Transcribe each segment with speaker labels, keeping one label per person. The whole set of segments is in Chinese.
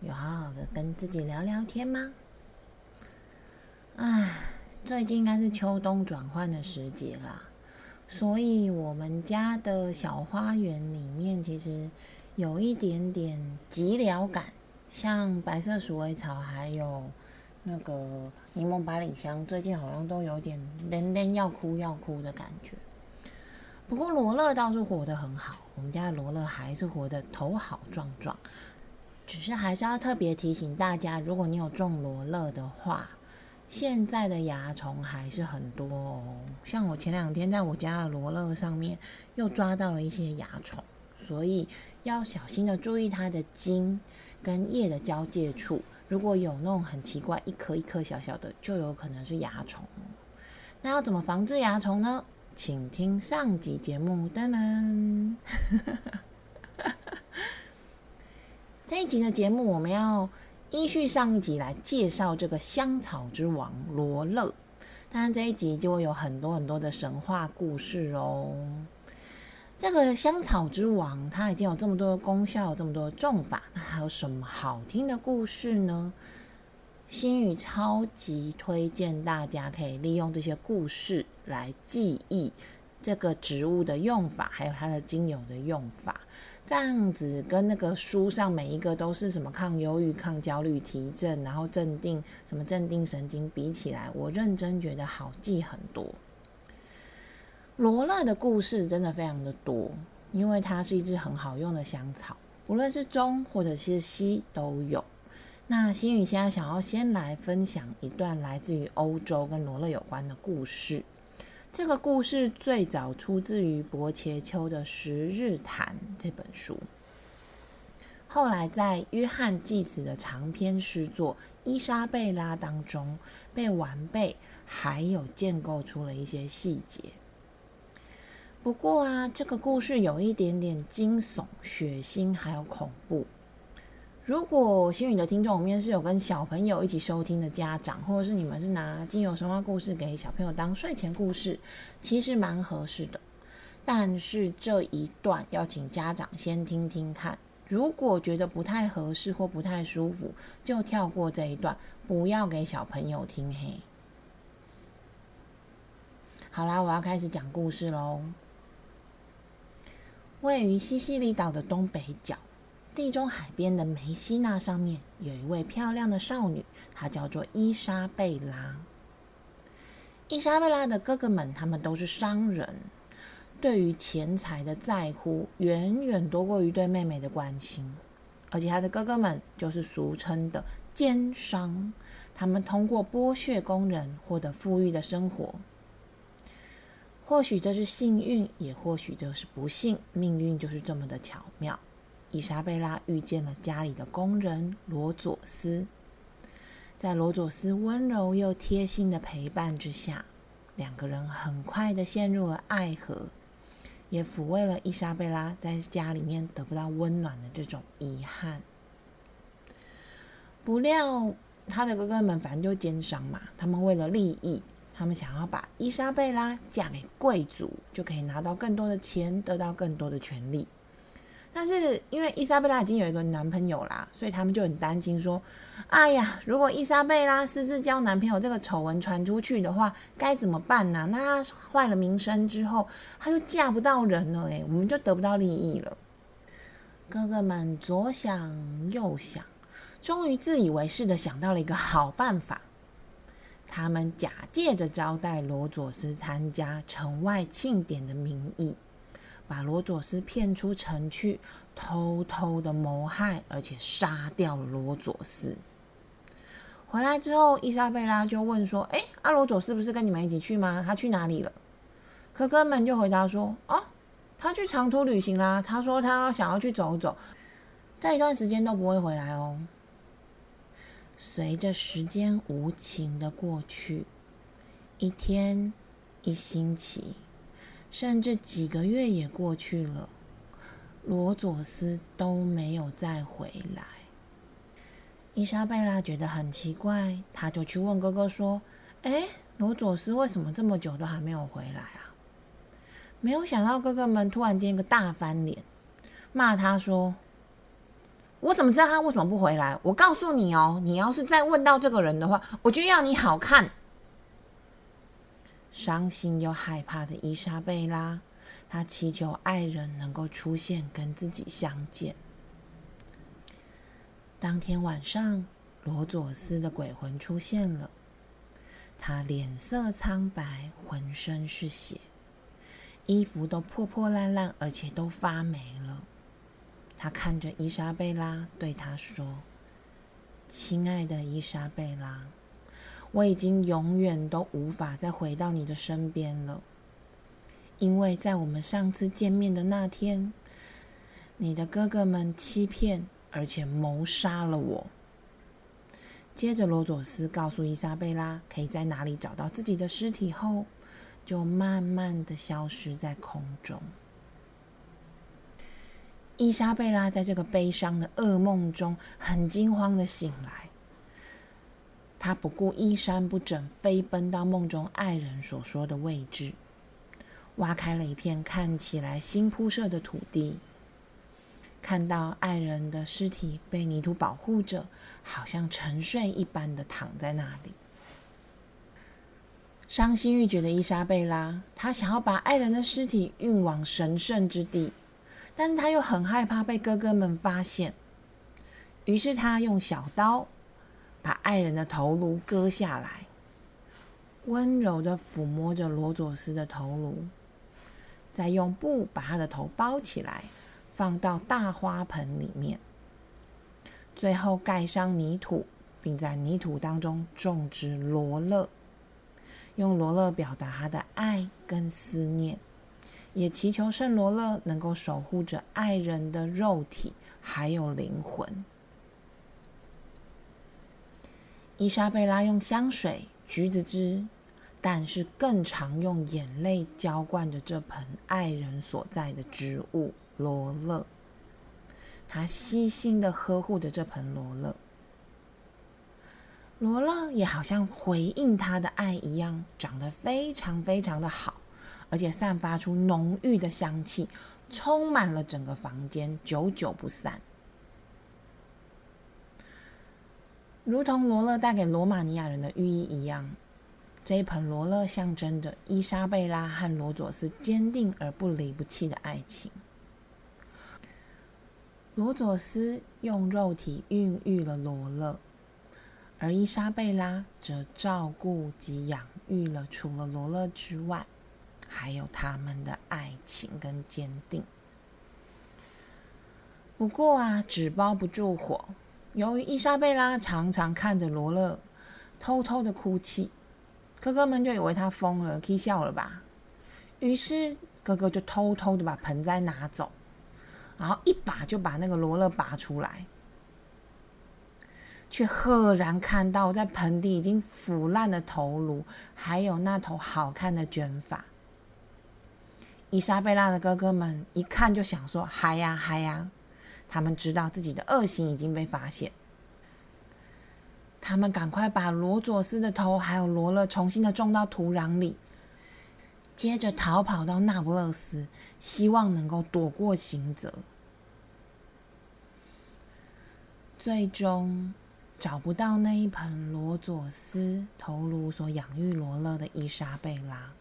Speaker 1: 有好好的跟自己聊聊天吗？唉，最近应该是秋冬转换的时节啦，所以我们家的小花园里面其实有一点点寂寥感，像白色鼠尾草还有那个柠檬百里香，最近好像都有点连连要哭要哭的感觉。不过罗勒倒是活得很好，我们家的罗勒还是活得头好壮壮。只是还是要特别提醒大家，如果你有种罗勒的话，现在的蚜虫还是很多哦。像我前两天在我家的罗勒上面又抓到了一些蚜虫，所以要小心的注意它的茎跟叶的交界处，如果有那种很奇怪一颗一颗小小的，就有可能是蚜虫。那要怎么防治蚜虫呢？请听上集节目，噔噔。这一集的节目，我们要依序上一集来介绍这个香草之王罗勒。当然，这一集就会有很多很多的神话故事哦。这个香草之王，它已经有这么多的功效，这么多的种法，那还有什么好听的故事呢？心宇超级推荐大家可以利用这些故事来记忆这个植物的用法，还有它的精油的用法。这样子跟那个书上每一个都是什么抗忧郁、抗焦虑、提振，然后镇定什么镇定神经比起来，我认真觉得好记很多。罗勒的故事真的非常的多，因为它是一支很好用的香草，无论是中或者是西都有。那心宇现在想要先来分享一段来自于欧洲跟罗勒有关的故事。这个故事最早出自于伯切丘的《十日谈》这本书，后来在约翰济子的长篇诗作《伊莎贝拉》当中被完备，还有建构出了一些细节。不过啊，这个故事有一点点惊悚、血腥，还有恐怖。如果心语的听众里面是有跟小朋友一起收听的家长，或者是你们是拿精油神话故事给小朋友当睡前故事，其实蛮合适的。但是这一段要请家长先听听看，如果觉得不太合适或不太舒服，就跳过这一段，不要给小朋友听。嘿，好啦，我要开始讲故事喽。位于西西里岛的东北角。地中海边的梅西纳上面有一位漂亮的少女，她叫做伊莎贝拉。伊莎贝拉的哥哥们，他们都是商人，对于钱财的在乎远远多过于对妹妹的关心。而且他的哥哥们就是俗称的奸商，他们通过剥削工人获得富裕的生活。或许这是幸运，也或许这是不幸，命运就是这么的巧妙。伊莎贝拉遇见了家里的工人罗佐斯，在罗佐斯温柔又贴心的陪伴之下，两个人很快的陷入了爱河，也抚慰了伊莎贝拉在家里面得不到温暖的这种遗憾。不料他的哥哥们反正就奸商嘛，他们为了利益，他们想要把伊莎贝拉嫁给贵族，就可以拿到更多的钱，得到更多的权利。但是因为伊莎贝拉已经有一个男朋友啦，所以他们就很担心，说：“哎呀，如果伊莎贝拉私自交男朋友这个丑闻传出去的话，该怎么办呢？那坏了名声之后，她就嫁不到人了，诶，我们就得不到利益了。”哥哥们左想右想，终于自以为是的想到了一个好办法，他们假借着招待罗佐斯参加城外庆典的名义。把罗佐斯骗出城去，偷偷的谋害，而且杀掉罗佐斯。回来之后，伊莎贝拉就问说：“哎，阿罗佐斯不是跟你们一起去吗？他去哪里了？”哥哥们就回答说：“哦，他去长途旅行啦。他说他想要去走走，这一段时间都不会回来哦。”随着时间无情的过去，一天、一星期，甚至几个月也过去了，罗佐斯都没有再回来。伊莎贝拉觉得很奇怪，她就去问哥哥说：“哎，罗佐斯为什么这么久都还没有回来啊？”没有想到哥哥们突然间一个大翻脸，骂他说。我怎么知道他为什么不回来？我告诉你哦，你要是再问到这个人的话，我就要你好看。伤心又害怕的伊莎贝拉，她祈求爱人能够出现跟自己相见。当天晚上，罗佐斯的鬼魂出现了，他脸色苍白，浑身是血，衣服都破破烂烂，而且都发霉了。他看着伊莎贝拉，对她说：“亲爱的伊莎贝拉，我已经永远都无法再回到你的身边了，因为在我们上次见面的那天，你的哥哥们欺骗而且谋杀了我。”接着，罗佐斯告诉伊莎贝拉可以在哪里找到自己的尸体后，就慢慢的消失在空中。伊莎贝拉在这个悲伤的噩梦中，很惊慌的醒来。他不顾衣衫不整，飞奔到梦中爱人所说的位置，挖开了一片看起来新铺设的土地，看到爱人的尸体被泥土保护着，好像沉睡一般的躺在那里。伤心欲绝的伊莎贝拉，她想要把爱人的尸体运往神圣之地。但是他又很害怕被哥哥们发现，于是他用小刀把爱人的头颅割下来，温柔的抚摸着罗佐斯的头颅，再用布把他的头包起来，放到大花盆里面，最后盖上泥土，并在泥土当中种植罗勒，用罗勒表达他的爱跟思念。也祈求圣罗勒能够守护着爱人的肉体还有灵魂。伊莎贝拉用香水、橘子汁，但是更常用眼泪浇灌着这盆爱人所在的植物罗勒。她悉心的呵护着这盆罗勒，罗勒也好像回应她的爱一样，长得非常非常的好。而且散发出浓郁的香气，充满了整个房间，久久不散。如同罗勒带给罗马尼亚人的寓意一样，这一盆罗勒象征着伊莎贝拉和罗佐斯坚定而不离不弃的爱情。罗佐斯用肉体孕育了罗勒，而伊莎贝拉则照顾及养育了除了罗勒之外。还有他们的爱情跟坚定。不过啊，纸包不住火。由于伊莎贝拉常常看着罗勒偷偷的哭泣，哥哥们就以为他疯了，可以笑了吧？于是哥哥就偷偷的把盆栽拿走，然后一把就把那个罗勒拔出来，却赫然看到在盆底已经腐烂的头颅，还有那头好看的卷发。伊莎贝拉的哥哥们一看就想说：“嗨呀嗨呀！”他们知道自己的恶行已经被发现，他们赶快把罗佐斯的头还有罗勒重新的种到土壤里，接着逃跑到那不勒斯，希望能够躲过刑责。最终找不到那一盆罗佐斯头颅所养育罗勒的伊莎贝拉。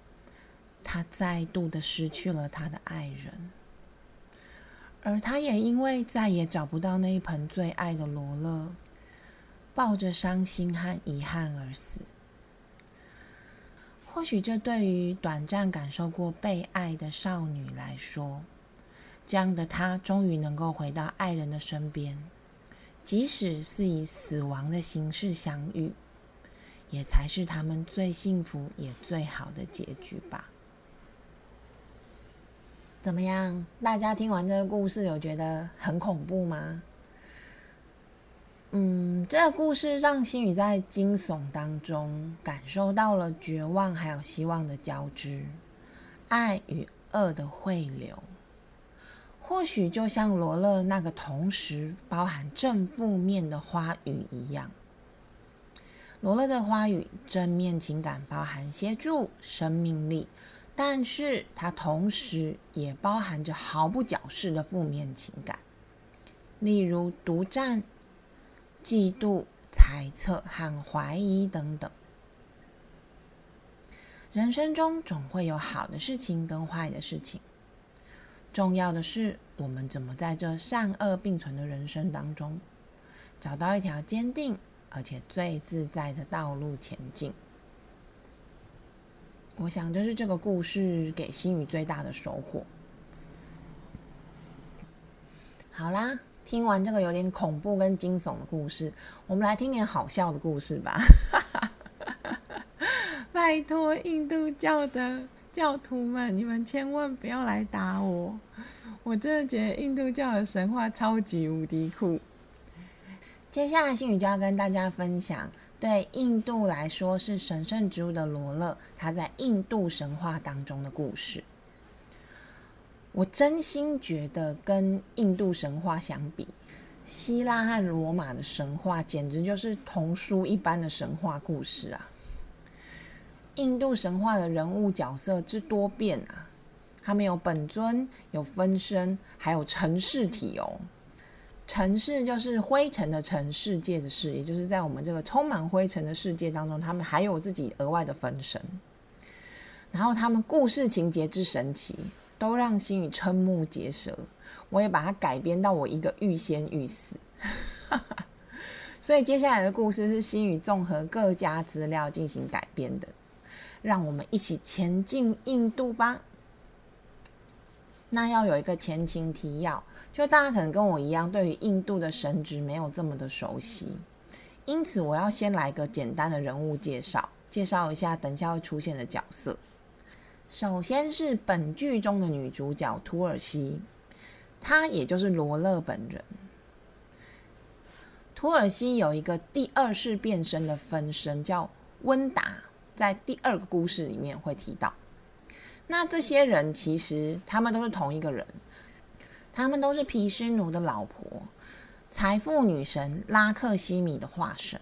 Speaker 1: 他再度的失去了他的爱人，而他也因为再也找不到那一盆最爱的罗勒，抱着伤心和遗憾而死。或许这对于短暂感受过被爱的少女来说，这样的她终于能够回到爱人的身边，即使是以死亡的形式相遇，也才是他们最幸福也最好的结局吧。怎么样？大家听完这个故事，有觉得很恐怖吗？嗯，这个故事让心宇在惊悚当中感受到了绝望还有希望的交织，爱与恶的汇流。或许就像罗勒那个同时包含正负面的花语一样，罗勒的花语正面情感包含协助、生命力，但是它同时也包含着毫不矫饰的负面情感，例如独占。嫉妒、猜测和怀疑等等，人生中总会有好的事情跟坏的事情。重要的是，我们怎么在这善恶并存的人生当中，找到一条坚定而且最自在的道路前进。我想，这是这个故事给心宇最大的收获。好啦。听完这个有点恐怖跟惊悚的故事，我们来听点好笑的故事吧。拜托印度教的教徒们，你们千万不要来打我！我真的觉得印度教的神话超级无敌酷。接下来，星宇就要跟大家分享，对印度来说是神圣植物的罗勒，它在印度神话当中的故事。我真心觉得，跟印度神话相比，希腊和罗马的神话简直就是童书一般的神话故事啊！印度神话的人物角色之多变啊，他们有本尊，有分身，还有城市体哦。城市就是灰尘的城，世界的世，也就是在我们这个充满灰尘的世界当中，他们还有自己额外的分身。然后他们故事情节之神奇。都让心宇瞠目结舌，我也把它改编到我一个欲仙欲死，所以接下来的故事是心宇综合各家资料进行改编的，让我们一起前进印度吧。那要有一个前情提要，就大家可能跟我一样，对于印度的神职没有这么的熟悉，因此我要先来个简单的人物介绍，介绍一下等下会出现的角色。首先是本剧中的女主角土尔西，她也就是罗勒本人。土尔西有一个第二世变身的分身叫温达，在第二个故事里面会提到。那这些人其实他们都是同一个人，他们都是毗湿奴的老婆，财富女神拉克西米的化身。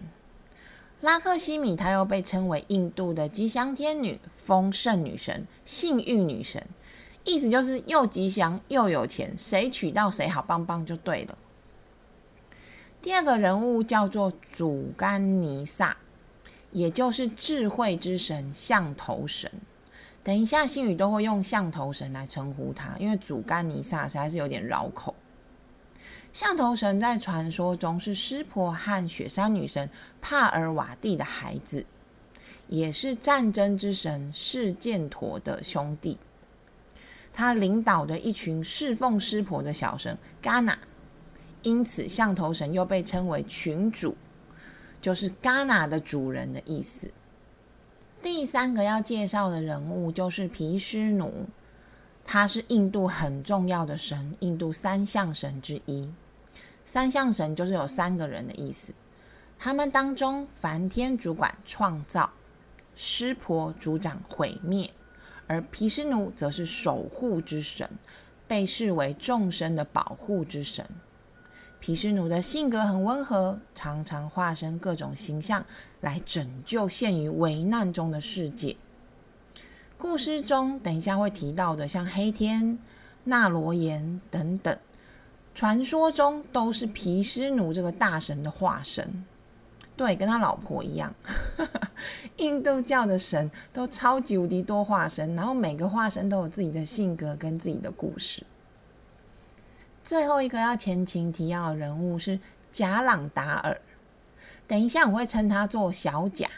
Speaker 1: 拉克西米，她又被称为印度的吉祥天女、丰盛女神、幸运女神，意思就是又吉祥又有钱，谁娶到谁好棒棒就对了。第二个人物叫做祖甘尼萨，也就是智慧之神、象头神。等一下，星宇都会用象头神来称呼他，因为祖甘尼萨实在是有点绕口。象头神在传说中是湿婆和雪山女神帕尔瓦蒂的孩子，也是战争之神释犍陀的兄弟。他领导的一群侍奉湿婆的小神嘎纳，因此象头神又被称为群主，就是嘎纳的主人的意思。第三个要介绍的人物就是毗湿奴，他是印度很重要的神，印度三相神之一。三相神就是有三个人的意思，他们当中梵天主管创造，湿婆主掌毁灭，而毗湿奴则是守护之神，被视为众生的保护之神。毗湿奴的性格很温和，常常化身各种形象来拯救陷于危难中的世界。故事中等一下会提到的，像黑天、纳罗延等等。传说中都是毗湿奴这个大神的化身，对，跟他老婆一样。印度教的神都超级无敌多化身，然后每个化身都有自己的性格跟自己的故事。最后一个要前情提要的人物是贾朗达尔，等一下我会称他做小贾。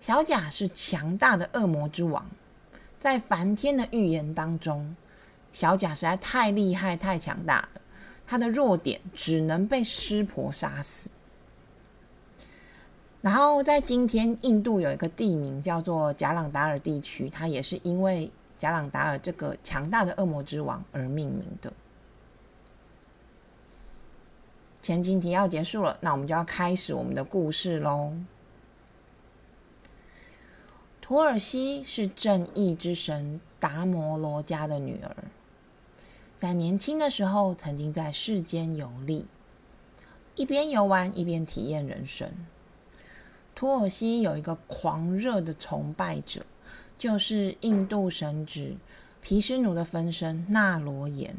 Speaker 1: 小贾是强大的恶魔之王，在梵天的预言当中。小贾实在太厉害、太强大了，他的弱点只能被湿婆杀死。然后在今天，印度有一个地名叫做贾朗达尔地区，它也是因为贾朗达尔这个强大的恶魔之王而命名的。前情提要结束了，那我们就要开始我们的故事喽。土耳其是正义之神达摩罗家的女儿，在年轻的时候曾经在世间游历，一边游玩一边体验人生。土耳其有一个狂热的崇拜者，就是印度神祇毗湿奴的分身纳罗延。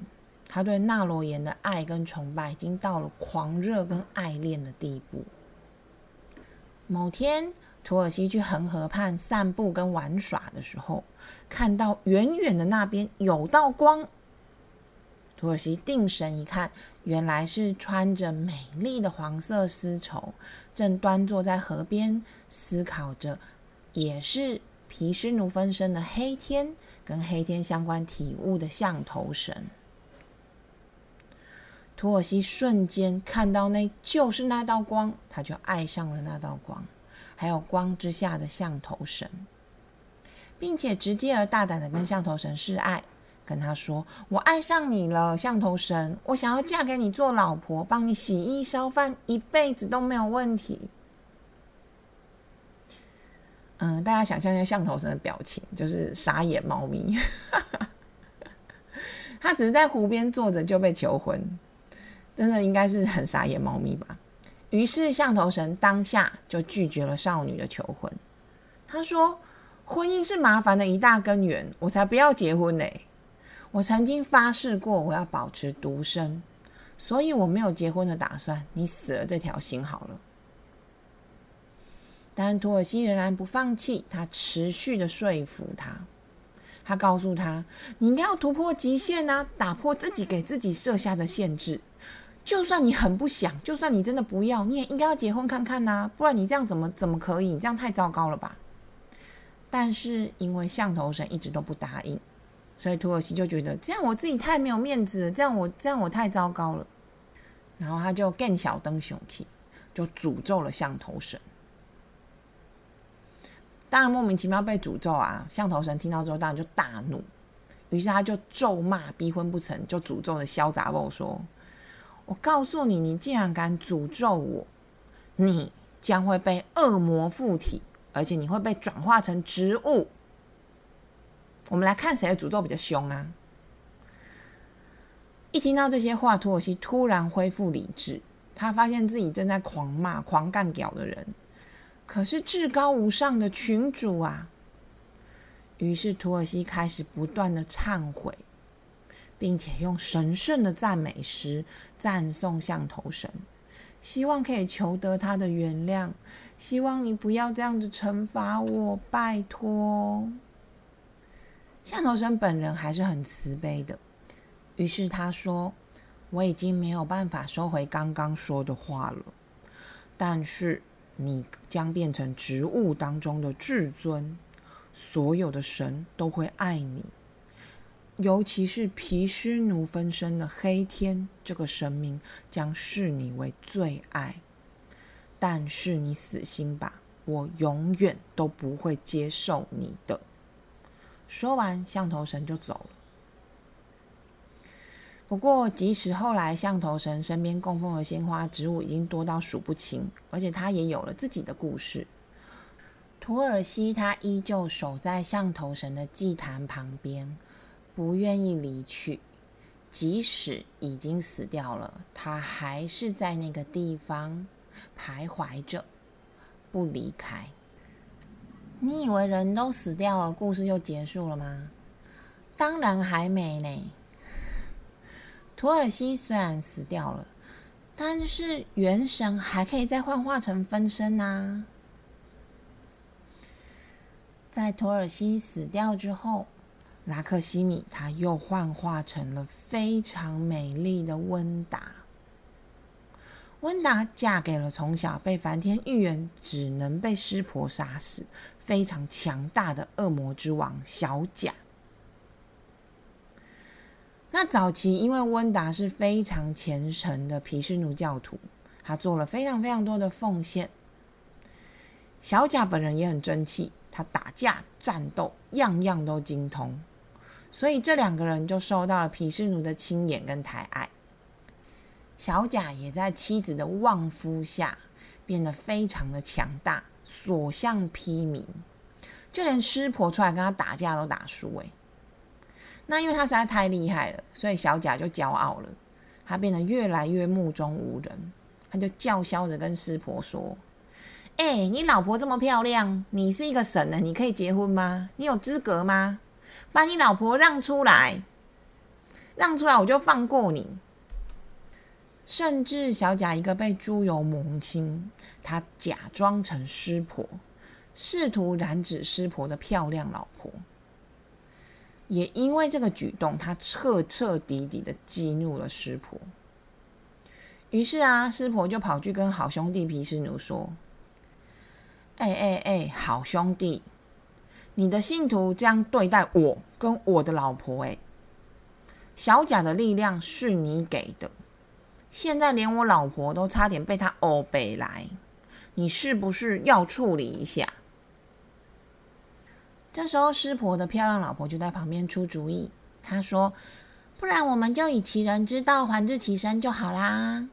Speaker 1: 他对纳罗延的爱跟崇拜已经到了狂热跟爱恋的地步。某天，土耳其去恒河畔散步跟玩耍的时候，看到远远的那边有道光。土耳其定神一看，原来是穿着美丽的黄色丝绸，正端坐在河边思考着，也是毗湿奴分身的黑天跟黑天相关体悟的象头神。土耳其瞬间看到那就是那道光，他就爱上了那道光，还有光之下的象头神，并且直接而大胆的跟象头神示爱，跟他说：“我爱上你了，象头神，我想要嫁给你做老婆，帮你洗衣烧饭，一辈子都没有问题。”嗯，大家想象一下象头神的表情，就是傻眼猫咪，他只是在湖边坐着就被求婚。真的应该是很傻眼猫咪吧？于是象头神当下就拒绝了少女的求婚。他说：“婚姻是麻烦的一大根源，我才不要结婚呢。我曾经发誓过我要保持独身，所以我没有结婚的打算。你死了这条心好了。”但土耳其仍然不放弃，他持续的说服他。他告诉他：“你应该要突破极限啊，打破自己给自己设下的限制。”就算你很不想，就算你真的不要，你也应该要结婚看看呐，不然你这样怎么怎么可以？你这样太糟糕了吧？但是因为象头神一直都不答应，所以土耳其就觉得这样我自己太没有面子，这样我这样我太糟糕了。然后他就更小灯熊气，就诅咒了象头神。当然莫名其妙被诅咒啊！象头神听到之后当然就大怒，于是他就咒骂逼婚不成就诅咒的潇洒包说。我告诉你，你竟然敢诅咒我，你将会被恶魔附体，而且你会被转化成植物。我们来看谁的诅咒比较凶啊！一听到这些话，土耳其突然恢复理智，他发现自己正在狂骂、狂干屌的人，可是至高无上的群主啊！于是土耳其开始不断的忏悔。并且用神圣的赞美诗赞颂象头神，希望可以求得他的原谅。希望你不要这样子惩罚我，拜托。象头神本人还是很慈悲的，于是他说：“我已经没有办法收回刚刚说的话了，但是你将变成植物当中的至尊，所有的神都会爱你。”尤其是毗湿奴分身的黑天这个神明将视你为最爱，但是你死心吧，我永远都不会接受你的。说完，象头神就走了。不过，即使后来象头神身边供奉的鲜花植物已经多到数不清，而且他也有了自己的故事，土耳其他依旧守在象头神的祭坛旁边。不愿意离去，即使已经死掉了，他还是在那个地方徘徊着，不离开。你以为人都死掉了，故事就结束了吗？当然还没呢。土耳其虽然死掉了，但是元神还可以再幻化成分身呐。在土耳其死掉之后。拉克西米，他又幻化成了非常美丽的温达。温达嫁给了从小被梵天预言只能被湿婆杀死、非常强大的恶魔之王小贾。那早期因为温达是非常虔诚的毗湿奴教徒，他做了非常非常多的奉献。小贾本人也很争气，他打架战斗样样都精通。所以这两个人就受到了毗湿奴的亲眼跟抬爱。小贾也在妻子的旺夫下变得非常的强大，所向披靡，就连师婆出来跟他打架都打输。哎，那因为他实在太厉害了，所以小贾就骄傲了，他变得越来越目中无人，他就叫嚣着跟师婆说：“哎，你老婆这么漂亮，你是一个神呢，你可以结婚吗？你有资格吗？把你老婆让出来，让出来我就放过你。”甚至小贾一个被猪油蒙心，他假装成师婆，试图染指师婆的漂亮老婆。也因为这个举动，他彻彻底底的激怒了师婆。于是啊，师婆就跑去跟好兄弟皮斯奴说：“哎哎哎，好兄弟，你的信徒这样对待我跟我的老婆，哎，小贾的力量是你给的。”现在连我老婆都差点被他欧北来，你是不是要处理一下？这时候师婆的漂亮老婆就在旁边出主意，她说：“不然我们就以其人之道还治其身就好啦。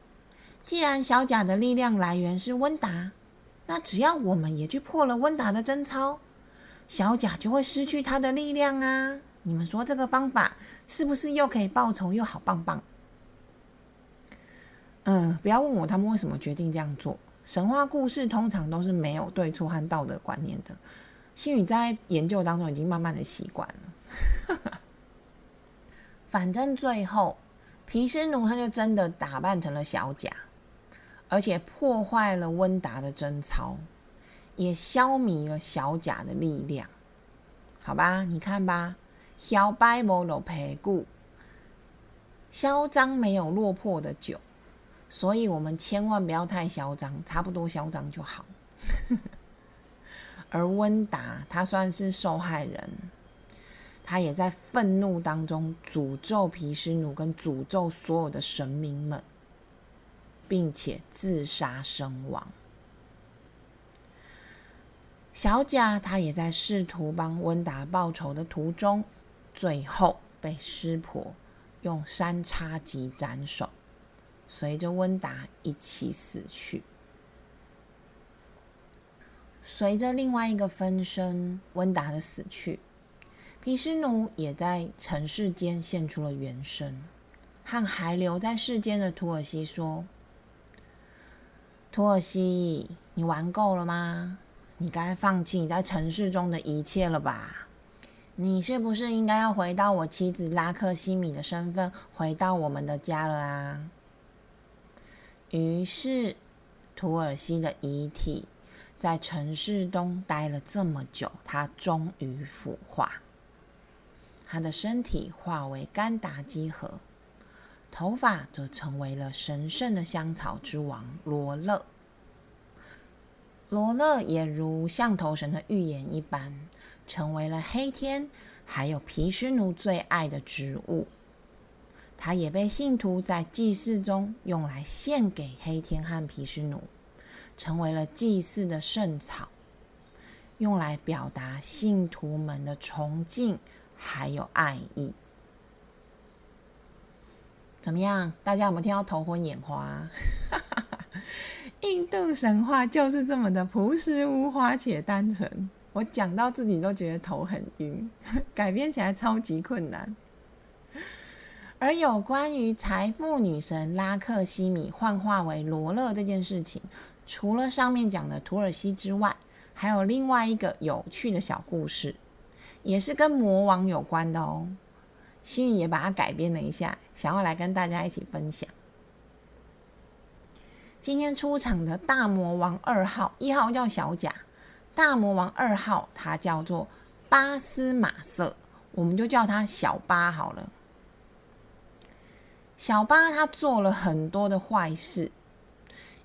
Speaker 1: 既然小贾的力量来源是温达，那只要我们也去破了温达的贞操，小贾就会失去他的力量啊！你们说这个方法是不是又可以报仇又好棒棒？”嗯，不要问我他们为什么决定这样做。神话故事通常都是没有对错和道德观念的。星宇在研究当中已经慢慢的习惯了。反正最后皮斯奴他就真的打扮成了小贾，而且破坏了温达的贞操，也消弭了小贾的力量。好吧，你看吧，小白无落皮骨，嚣张没有落魄的酒。所以，我们千万不要太嚣张，差不多嚣张就好。而温达他算是受害人，他也在愤怒当中诅咒皮斯努，跟诅咒所有的神明们，并且自杀身亡。小贾他也在试图帮温达报仇的途中，最后被师婆用三叉戟斩首。随着温达一起死去，随着另外一个分身温达的死去，皮斯奴也在尘世间现出了原身，和还留在世间的土耳其说：“土耳其，你玩够了吗？你该放弃你在城市中的一切了吧？你是不是应该要回到我妻子拉克西米的身份，回到我们的家了啊？”于是，土耳其的遗体在城市中待了这么久，他终于腐化。他的身体化为甘达基河，头发则成为了神圣的香草之王罗勒。罗勒也如象头神的预言一般，成为了黑天还有皮湿奴最爱的植物。它也被信徒在祭祀中用来献给黑天和毗湿奴，成为了祭祀的圣草，用来表达信徒们的崇敬还有爱意。怎么样？大家有没有听到头昏眼花？印度神话就是这么的朴实无华且单纯，我讲到自己都觉得头很晕，改编起来超级困难。而有关于财富女神拉克西米幻化为罗勒这件事情，除了上面讲的土耳其之外，还有另外一个有趣的小故事，也是跟魔王有关的哦。心宇也把它改编了一下，想要来跟大家一起分享。今天出场的大魔王二号，一号叫小贾，大魔王二号他叫做巴斯马瑟，我们就叫他小巴好了。小巴他做了很多的坏事，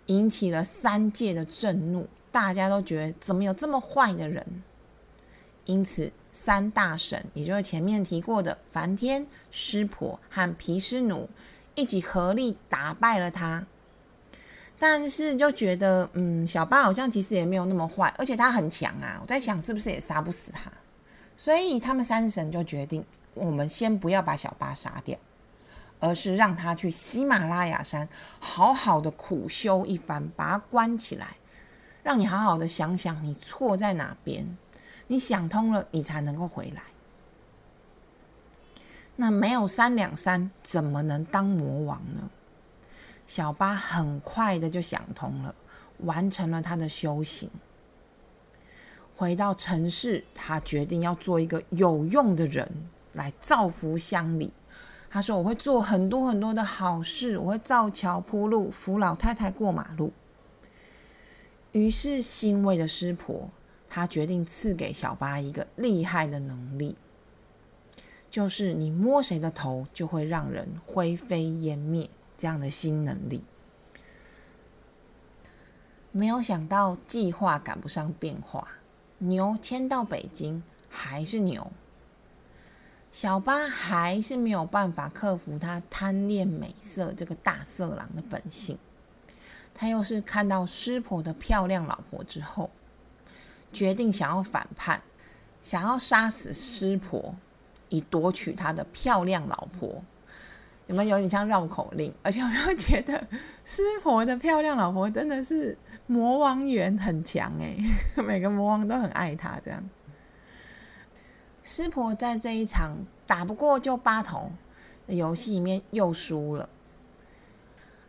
Speaker 1: 引起了三界的震怒，大家都觉得怎么有这么坏的人？因此，三大神，也就是前面提过的梵天、湿婆和毗湿奴，一起合力打败了他。但是就觉得，嗯，小巴好像其实也没有那么坏，而且他很强啊。我在想，是不是也杀不死他？所以他们三神就决定，我们先不要把小巴杀掉。而是让他去喜马拉雅山好好的苦修一番，把他关起来，让你好好的想想你错在哪边，你想通了，你才能够回来。那没有三两三，怎么能当魔王呢？小八很快的就想通了，完成了他的修行。回到城市，他决定要做一个有用的人，来造福乡里。他说：“我会做很多很多的好事，我会造桥铺路，扶老太太过马路。”于是，欣慰的师婆，他决定赐给小八一个厉害的能力，就是你摸谁的头，就会让人灰飞烟灭这样的新能力。没有想到，计划赶不上变化。牛迁到北京还是牛，小八还是没有办法克服他贪恋美色这个大色狼的本性。他又是看到师婆的漂亮老婆之后，决定想要反叛，想要杀死师婆，以夺取他的漂亮老婆。有没有有点像绕口令？而且有没有觉得师婆的漂亮老婆真的是魔王缘很强哎？每个魔王都很爱她。这样，师婆在这一场打不过就八头的游戏里面又输了，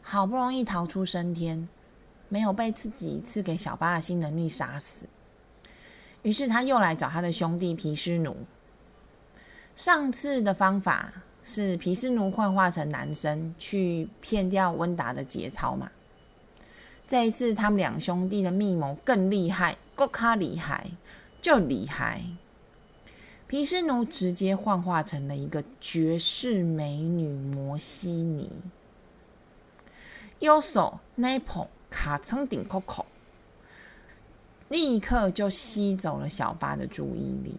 Speaker 1: 好不容易逃出升天，没有被自己赐给小八的新能力杀死，于是他又来找他的兄弟皮湿奴。上次的方法。是皮斯奴幻化成男生去骗掉温达的节操嘛？这一次他们两兄弟的密谋更厉害，够卡厉害，就厉害。皮斯奴直接幻化成了一个绝世美女摩西尼，右手那捧卡称顶 Coco，，立刻就吸走了小八的注意力。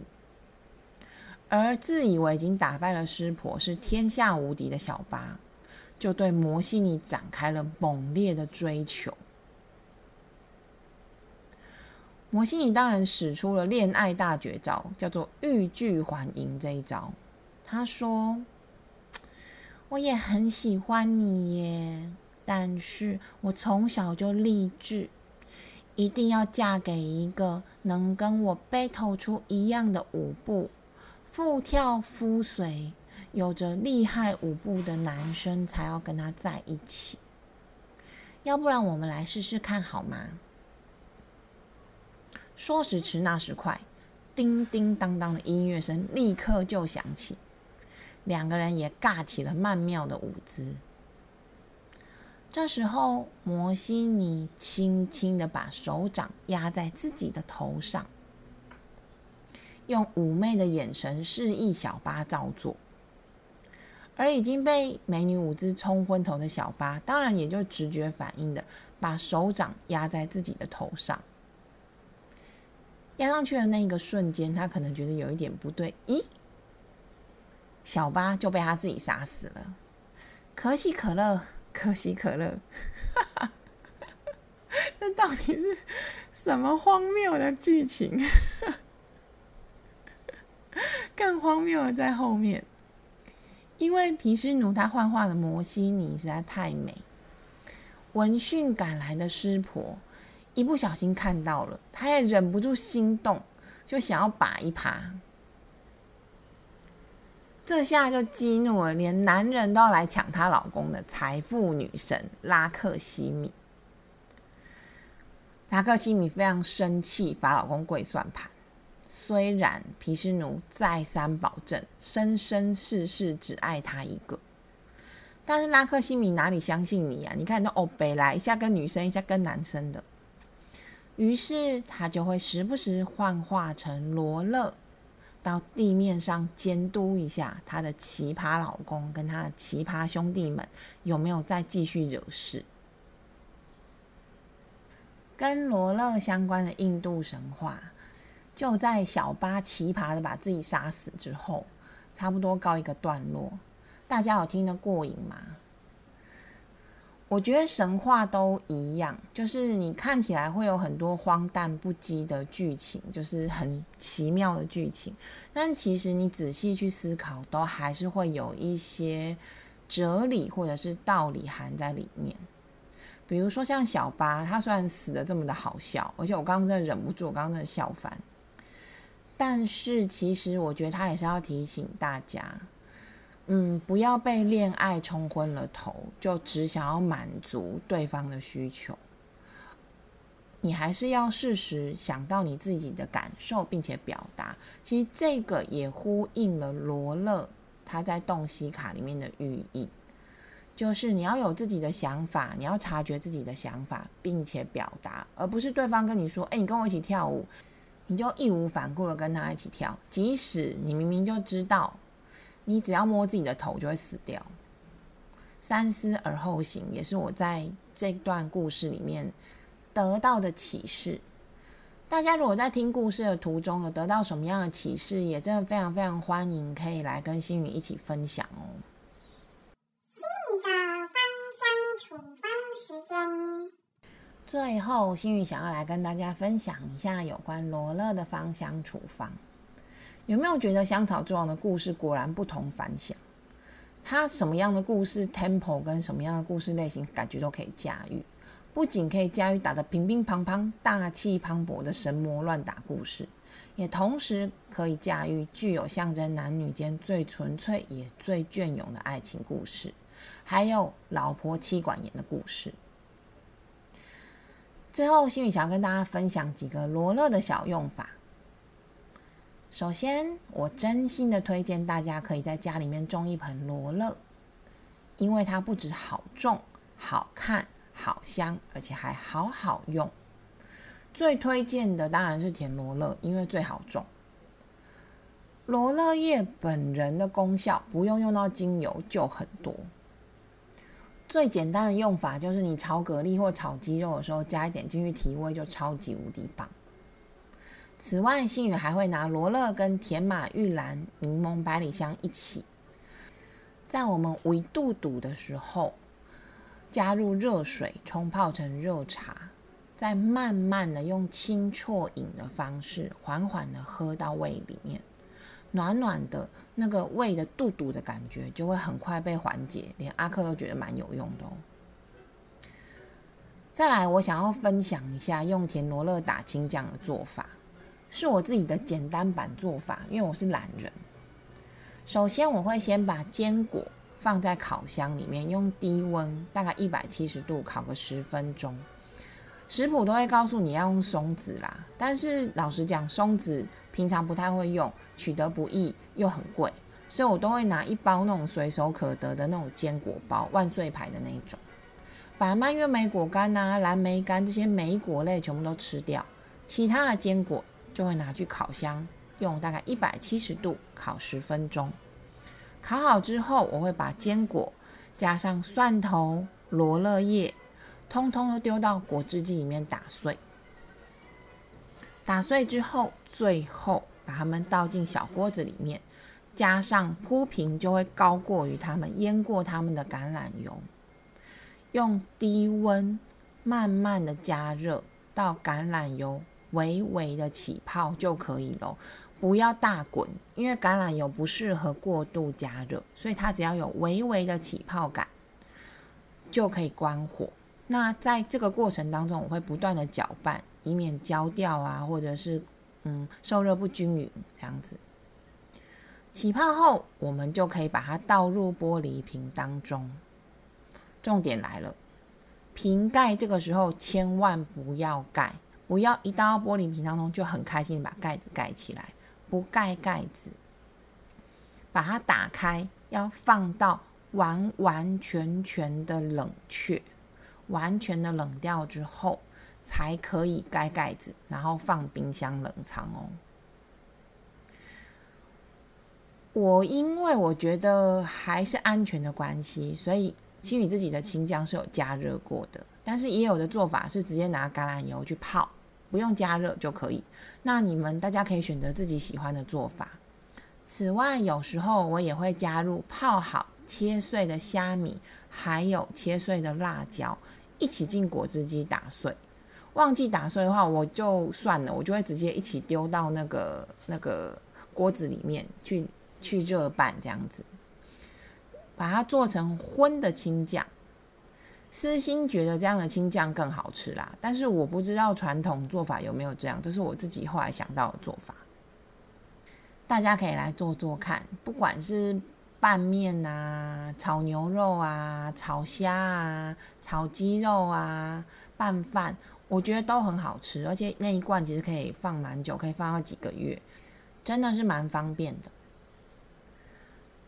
Speaker 1: 而自以为已经打败了师婆，是天下无敌的小八，就对摩西尼展开了猛烈的追求。摩西尼当然使出了恋爱大绝招，叫做欲拒还迎这一招。他说：“我也很喜欢你耶，但是我从小就立志，一定要嫁给一个能跟我 battle 出一样的舞步。”腹跳夫随，有着厉害舞步的男生才要跟他在一起。要不然我们来试试看好吗？说时迟，那时快，叮叮当当的音乐声立刻就响起，两个人也尬起了曼妙的舞姿。这时候，摩西尼轻轻的把手掌压在自己的头上。用妩媚的眼神示意小八照做，而已经被美女舞姿冲昏头的小八，当然也就直觉反应的把手掌压在自己的头上。压上去的那个瞬间，他可能觉得有一点不对，咦？小八就被他自己杀死了，可喜可乐，可喜可乐，那到底是什么荒谬的剧情？更荒谬的在后面，因为皮湿奴他幻化的摩西尼实在太美，闻讯赶来的师婆一不小心看到了，他也忍不住心动，就想要把一耙。这下就激怒了连男人都要来抢她老公的财富女神拉克西米。拉克西米非常生气，把老公跪算盘。虽然皮湿奴再三保证生生世世只爱他一个，但是拉克西米哪里相信你啊？你看，那欧北来一下跟女生，一下跟男生的，于是他就会时不时幻化成罗勒，到地面上监督一下他的奇葩老公跟他的奇葩兄弟们有没有再继续惹事。跟罗勒相关的印度神话。就在小八奇葩的把自己杀死之后，差不多告一个段落。大家有听得过瘾吗？我觉得神话都一样，就是你看起来会有很多荒诞不羁的剧情，就是很奇妙的剧情，但其实你仔细去思考，都还是会有一些哲理或者是道理含在里面。比如说像小八，他虽然死的这么的好笑，而且我刚刚真的忍不住，我刚刚真的笑翻。但是其实我觉得他也是要提醒大家，嗯，不要被恋爱冲昏了头，就只想要满足对方的需求。你还是要适时想到你自己的感受，并且表达。其实这个也呼应了罗勒他在洞悉卡里面的寓意。就是你要有自己的想法，你要察觉自己的想法，并且表达，而不是对方跟你说：“哎，你跟我一起跳舞。”你就义无反顾的跟他一起跳，即使你明明就知道，你只要摸自己的头就会死掉。三思而后行，也是我在这段故事里面得到的启示。大家如果在听故事的途中有得到什么样的启示，也真的非常非常欢迎可以来跟星宇一起分享哦。最后，幸运想要来跟大家分享一下有关罗勒的芳香处方。有没有觉得香草之王的故事果然不同凡响？它什么样的故事 tempo 跟什么样的故事类型，感觉都可以驾驭。不仅可以驾驭打得乒乒乓乓、大气磅礴的神魔乱打故事，也同时可以驾驭具有象征男女间最纯粹也最隽永的爱情故事。还有老婆妻管严的故事。最后，心宇想要跟大家分享几个罗勒的小用法。首先，我真心的推荐大家可以在家里面种一盆罗勒，因为它不止好种、好看、好香，而且还好好用。最推荐的当然是甜罗勒，因为最好种。罗勒叶本人的功效不用用到精油就很多。最简单的用法就是你炒蛤蜊或炒鸡肉的时候加一点进去提味，就超级无敌棒。此外，星宇还会拿罗勒跟甜马玉兰、柠檬百里香一起，在我们胃肚肚的时候，加入热水冲泡成热茶，再慢慢的用清啜饮的方式，缓缓的喝到胃里面，暖暖的。那个胃的肚肚的感觉就会很快被缓解，连阿克都觉得蛮有用的哦。再来，我想要分享一下用田螺乐打青酱的做法，是我自己的简单版做法，因为我是懒人。首先，我会先把坚果放在烤箱里面，用低温大概一百七十度烤个十分钟。食谱都会告诉你要用松子啦，但是老实讲，松子平常不太会用，取得不易。又很贵，所以我都会拿一包那种随手可得的那种坚果包，万岁牌的那一种，把蔓越莓果干呐、蓝莓干这些莓果类全部都吃掉，其他的坚果就会拿去烤箱，用大概一百七十度烤十分钟。烤好之后，我会把坚果加上蒜头、罗勒叶，通通都丢到果汁机里面打碎。打碎之后，最后把它们倒进小锅子里面。加上铺平就会高过于它们腌过它们的橄榄油，用低温慢慢的加热到橄榄油微微的起泡就可以了，不要大滚，因为橄榄油不适合过度加热，所以它只要有微微的起泡感就可以关火。那在这个过程当中，我会不断的搅拌，以免焦掉啊，或者是嗯受热不均匀这样子。起泡后，我们就可以把它倒入玻璃瓶当中。重点来了，瓶盖这个时候千万不要盖，不要一到玻璃瓶当中就很开心把盖子盖起来，不盖盖子，把它打开，要放到完完全全的冷却，完全的冷掉之后，才可以盖盖子，然后放冰箱冷藏哦。我因为我觉得还是安全的关系，所以青宇自己的青酱是有加热过的，但是也有的做法是直接拿橄榄油去泡，不用加热就可以。那你们大家可以选择自己喜欢的做法。此外，有时候我也会加入泡好切碎的虾米，还有切碎的辣椒，一起进果汁机打碎。忘记打碎的话，我就算了，我就会直接一起丢到那个那个锅子里面去。去热拌这样子，把它做成荤的青酱。私心觉得这样的青酱更好吃啦，但是我不知道传统做法有没有这样，这是我自己后来想到的做法。大家可以来做做看，不管是拌面啊、炒牛肉啊、炒虾啊、炒鸡肉啊、拌饭，我觉得都很好吃，而且那一罐其实可以放蛮久，可以放到几个月，真的是蛮方便的。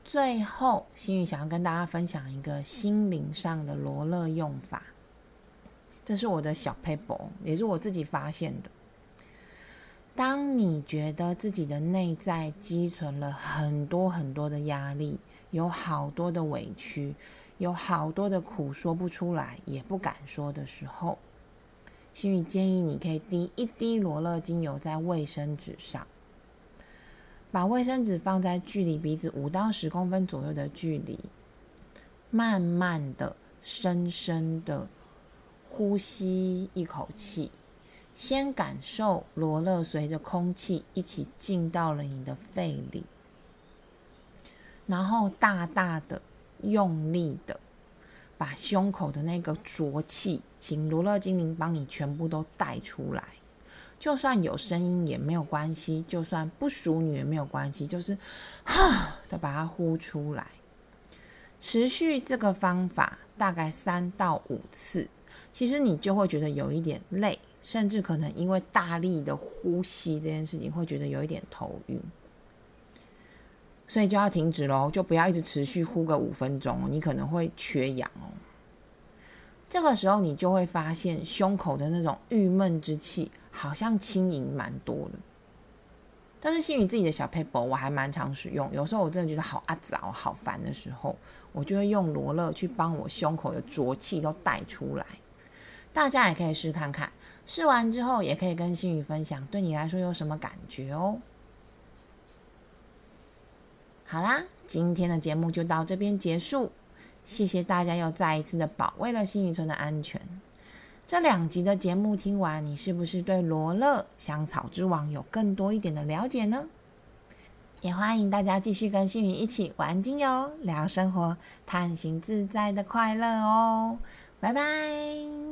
Speaker 1: 最后，心宇想要跟大家分享一个心灵上的罗勒用法，这是我的小 paper，也是我自己发现的。当你觉得自己的内在积存了很多很多的压力，有好多的委屈，有好多的苦说不出来，也不敢说的时候，心宇建议你可以滴一滴罗勒精油在卫生纸上。把卫生纸放在距离鼻子五到十公分左右的距离，慢慢的、深深的呼吸一口气，先感受罗勒随着空气一起进到了你的肺里，然后大大的、用力的把胸口的那个浊气，请罗勒精灵帮你全部都带出来。就算有声音也没有关系，就算不属女也没有关系，就是 哈的把它呼出来。持续这个方法大概三到五次，其实你就会觉得有一点累，甚至可能因为大力的呼吸这件事情会觉得有一点头晕，所以就要停止喽，就不要一直持续呼个五分钟，你可能会缺氧哦。这个时候你就会发现胸口的那种郁闷之气。好像轻盈蛮多的，但是心宇自己的小 paper 我还蛮常使用。有时候我真的觉得好阿早、好烦的时候，我就会用罗勒去帮我胸口的浊气都带出来。大家也可以试看看，试完之后也可以跟心宇分享，对你来说有什么感觉哦。好啦，今天的节目就到这边结束，谢谢大家又再一次的保卫了新宇村的安全。这两集的节目听完，你是不是对罗勒香草之王有更多一点的了解呢？也欢迎大家继续跟星宇一起玩精油、聊生活、探寻自在的快乐哦！拜拜。